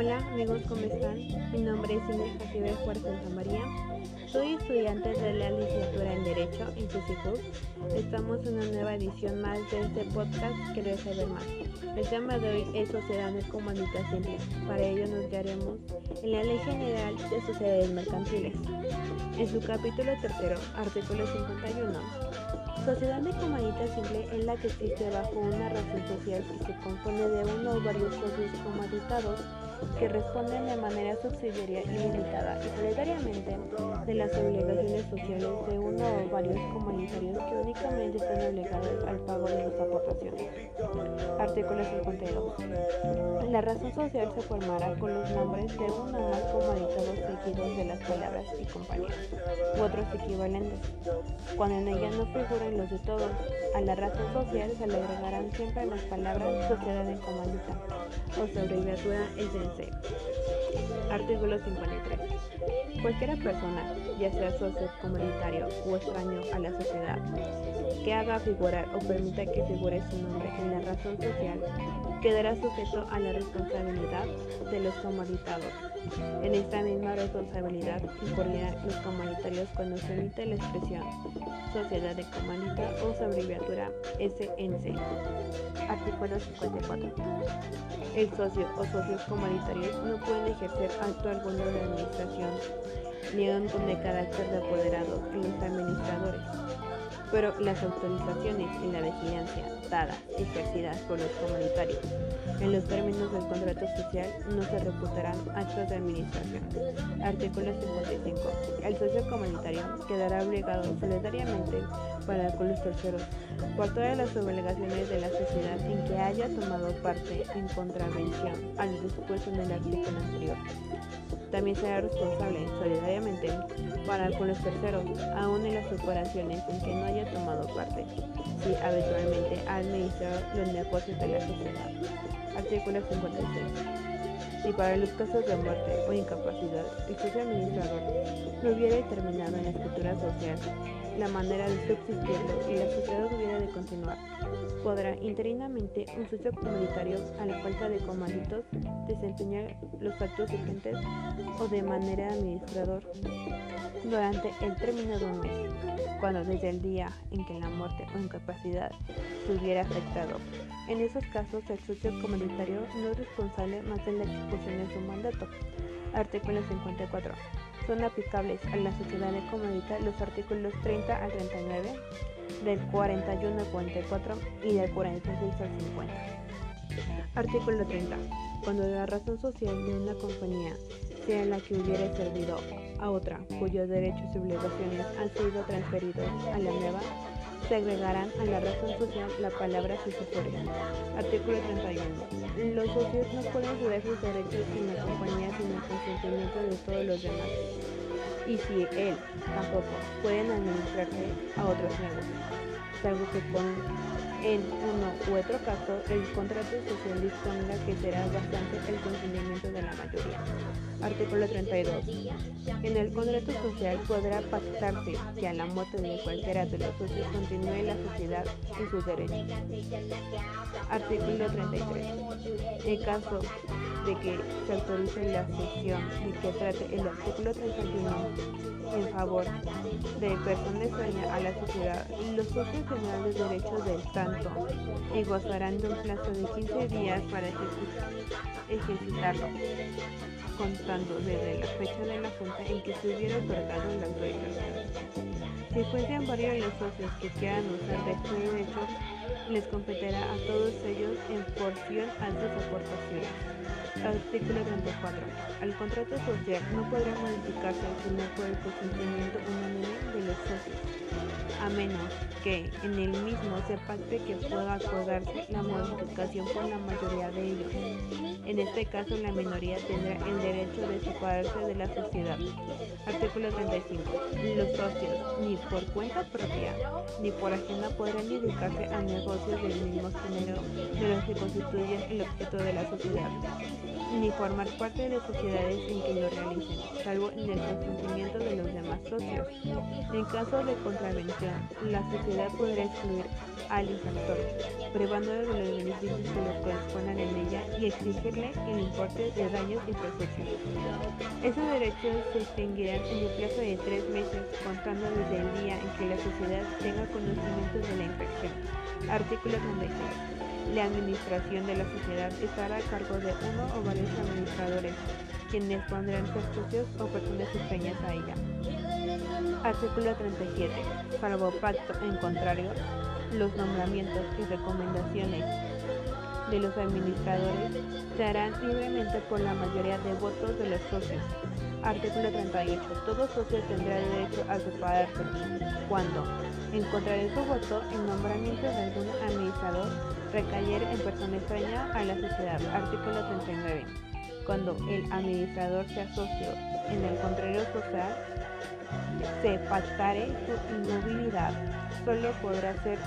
Hola amigos, ¿cómo están? Mi nombre es Inés Jacibe Juárez Santa María. Soy estudiante de la licenciatura en Derecho en CICICUB. Estamos en una nueva edición más de este podcast Querer saber más. El tema de hoy es Sociedad de Comunidad Simple. Para ello nos guiaremos en la Ley General de Sociedades Mercantiles. En su capítulo tercero, artículo 51, Sociedad de comunidad simple es la que existe bajo una razón social y se compone de uno o varios socios comaditados que responden de manera subsidiaria y limitada y solidariamente de las obligaciones sociales de uno o varios comunitarios que únicamente están obligados al pago de las aportaciones. Artículo 52. La razón social se formará con los nombres de uno o más comunitarios seguidos de las palabras y compañías u otros equivalentes, cuando en ella no figuren los de todos. A la razón social se le agregarán siempre las palabras sociedad en comandita o abreviatura es de Artículo 53. Cualquier persona, ya sea socio comunitario o extraño a la sociedad, que haga figurar o permita que figure su nombre en la razón social, quedará sujeto a la responsabilidad de los comunitados. En esta misma responsabilidad incurrirán los comunitarios cuando se emite la expresión Sociedad de Comunidad o su abreviatura SNC. Artículo 54. El socio o socios comunitarios no pueden ejercer acto alguno de administración un de carácter de apoderado en los administradores pero las autorizaciones y la vigilancia dadas y ejercidas por los comunitarios en los términos del contrato social no se reputarán actos de administración. Artículo 55. El socio comunitario quedará obligado solidariamente para con los terceros por todas las obligaciones de la sociedad en que haya tomado parte en contravención al dispuesto en el artículo anterior también será responsable solidariamente para con los terceros, aun en las operaciones en que no haya tomado parte, si habitualmente ha administrado los negocios de la sociedad. Artículo 56. Si para los casos de muerte o incapacidad el socio administrador no hubiera determinado en la escritura social la manera de subsistirlo y la sociedad hubiera de continuar, podrá interinamente un socio comunitario a la falta de comanditos desempeñar los actos urgentes o de manera administrador durante el término de un mes, cuando desde el día en que la muerte o incapacidad se hubiera afectado. En esos casos, el socio comunitario no es responsable más de la ejecución de su mandato. Artículo 54. Son aplicables a la sociedad comunidad los artículos 30 al 39 del 41 al 44 y del 46 al 50. Artículo 30. Cuando la razón social de una compañía sea la que hubiera servido a otra cuyos derechos y obligaciones han sido transferidos a la nueva, se agregarán a la razón social la palabra sucesoria. Artículo 31. Los socios no pueden ceder sus derechos en la compañía sin el consentimiento de todos los demás. Y si él tampoco pueden administrarse a otros negocios, salvo que con en uno u otro caso, el contrato social disponga que será bastante el consentimiento de la mayoría. Artículo 32. En el contrato social podrá pactarse que a la muerte de cualquiera de los socios continúe la sociedad y sus derechos. Artículo 33. En caso de que se autorice la sesión de que trate el artículo 31 en favor de personas dueñas a la sociedad, los socios tendrán los derechos del tanto y gozarán de un plazo de 15 días para ejercitarlo, contando desde la fecha de la junta en que se hubiera otorgado la autorización. Si fuesen varios los socios que quieran usar de este derecho, les competirá a todos ellos en porción a sus aportaciones. Artículo 34. El contrato social no podrá modificarse sino por el consentimiento unánime de los socios, a menos que en el mismo se pacte que pueda acordarse la modificación por la mayoría de ellos. En este caso, la minoría tendrá el derecho de separarse de la sociedad. Artículo 35. Los socios, ni por cuenta propia, ni por ajena podrán dedicarse a negocios del mismo género de los que constituyen el objeto de la sociedad formar parte de sociedades en que lo realicen, salvo en el consentimiento de los demás socios. En caso de contravención, la sociedad podrá excluir al infractor, privándolo de los beneficios que le correspondan en ella y exigirle el importe de daños y perjuicios. Esos derechos se extinguirán en el plazo de tres meses, contando desde el día en que la sociedad tenga conocimiento de la infracción. Artículo 36. La administración de la sociedad estará a cargo de uno o varios administradores, quienes pondrán ser socios o personas extrañas a ella. Artículo 37. Salvo pacto en contrario, los nombramientos y recomendaciones de los administradores se harán libremente por la mayoría de votos de los socios. Artículo 38. Todo socio tendrá derecho a separarse cuando, en contra de su voto, el nombramiento de algún administrador recayera en persona extraña a la sociedad. Artículo 39. Cuando el administrador sea socio en el contrario social, se pactare su inmovilidad solo podrá ser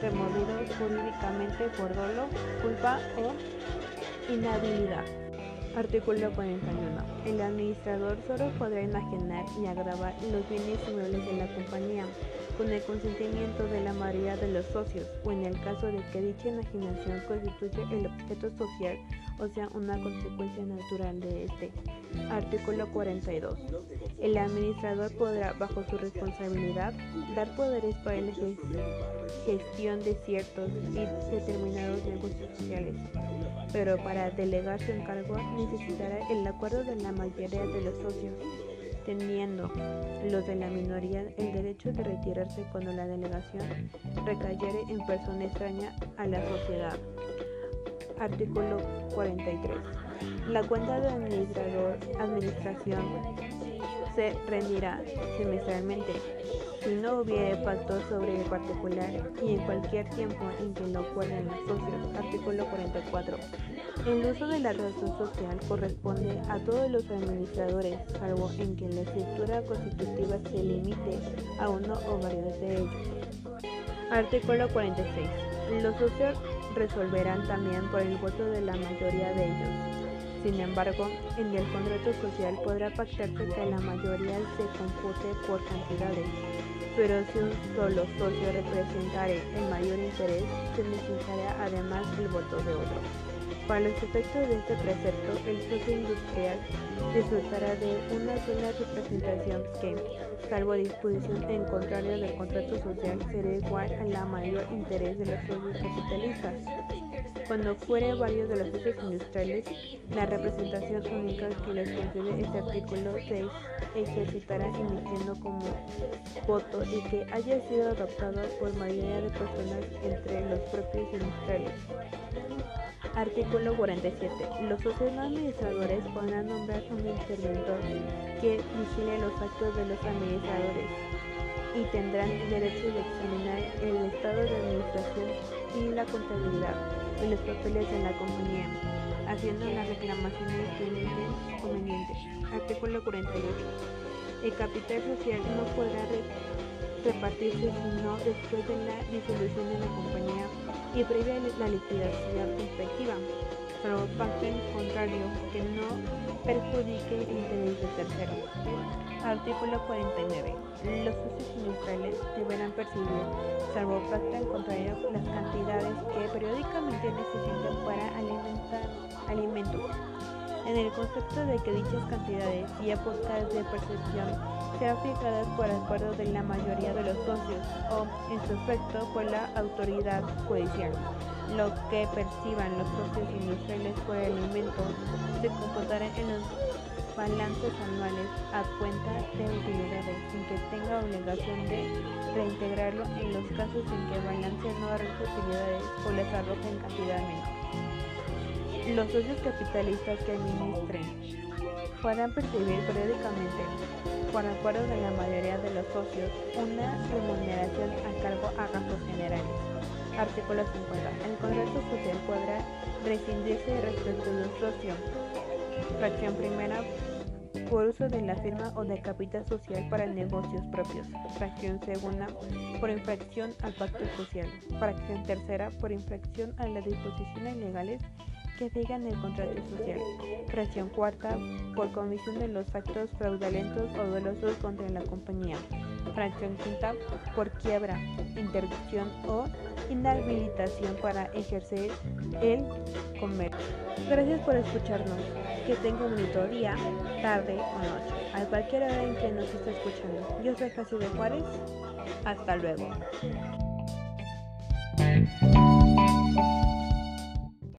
removido jurídicamente por dolo, culpa o inhabilidad. Artículo 41. El administrador solo podrá enajenar y agravar los bienes inmuebles de la compañía con el consentimiento de la mayoría de los socios o en el caso de que dicha enajenación constituya el objeto social o sea una consecuencia natural de este. Artículo 42. El administrador podrá, bajo su responsabilidad, dar poderes para la gestión de ciertos y determinados negocios sociales, pero para delegar su encargo necesitará el acuerdo de la mayoría de los socios teniendo los de la minoría el derecho de retirarse cuando la delegación recayere en persona extraña a la sociedad. Artículo 43. La cuenta de administrador, administración se rendirá semestralmente si no hubiere pacto sobre el particular y en cualquier tiempo en que lo acuerden los socios. Artículo 44. El uso de la razón social corresponde a todos los administradores, salvo en que la estructura constitutiva se limite a uno o varios de ellos. Artículo 46. Los socios resolverán también por el voto de la mayoría de ellos. Sin embargo, en el contrato social podrá pactarse que la mayoría se compute por cantidades, pero si un solo socio representare el mayor interés, se necesitará además el voto de otro. Para los efectos de este precepto, el socio industrial resultará de una sola representación que, salvo disposición en contrario del contrato social, será igual a la mayor interés de los socios capitalistas. Cuando fuere varios de los socios industriales, la representación única que les concede este artículo se ejercitará emitiendo como voto y que haya sido adoptado por mayoría de personas entre los propios industriales. Artículo 47. Los socios administradores podrán nombrar un interventor que vigile los actos de los administradores y tendrán derecho de examinar el estado de administración y la contabilidad y los papeles de la compañía, haciendo las reclamaciones que convenientes. Artículo 48. El capital social no podrá repartirse sino después de la disolución de la compañía y previa la liquidación respectiva, pero pacto en contrario que no perjudique el interés de tercero. Artículo 49. Los socios industriales deberán percibir, salvo pacto en contrario, las cantidades que periódicamente necesitan para alimentar alimentos, en el concepto de que dichas cantidades y épocas de percepción sean fijadas por acuerdo de la mayoría de los socios o, en su efecto, por la autoridad judicial. Lo que perciban los socios industriales por el alimento se computará en los balances anuales a cuenta de utilidades sin que tenga obligación de reintegrarlo en los casos en que el balance no arroje utilidades o les arroje en cantidad menor. Los socios capitalistas que administren podrán percibir periódicamente, por acuerdo de la mayoría de los socios, una remuneración a cargo a gastos generales. Artículo 50. El contrato social podrá rescindirse respecto de un socio Fracción primera por uso de la firma o de capital social para negocios propios. Fracción segunda por infracción al pacto social. Fracción tercera por infracción a las disposiciones legales que el contrato social. Fracción cuarta por comisión de los actos fraudulentos o dolosos contra la compañía. fracción quinta por quiebra, interrupción o inhabilitación para ejercer el comercio. Gracias por escucharnos. Que tenga un bonito día, tarde o noche, a cualquier hora en que nos esté escuchando. Yo soy de Juárez. Hasta luego.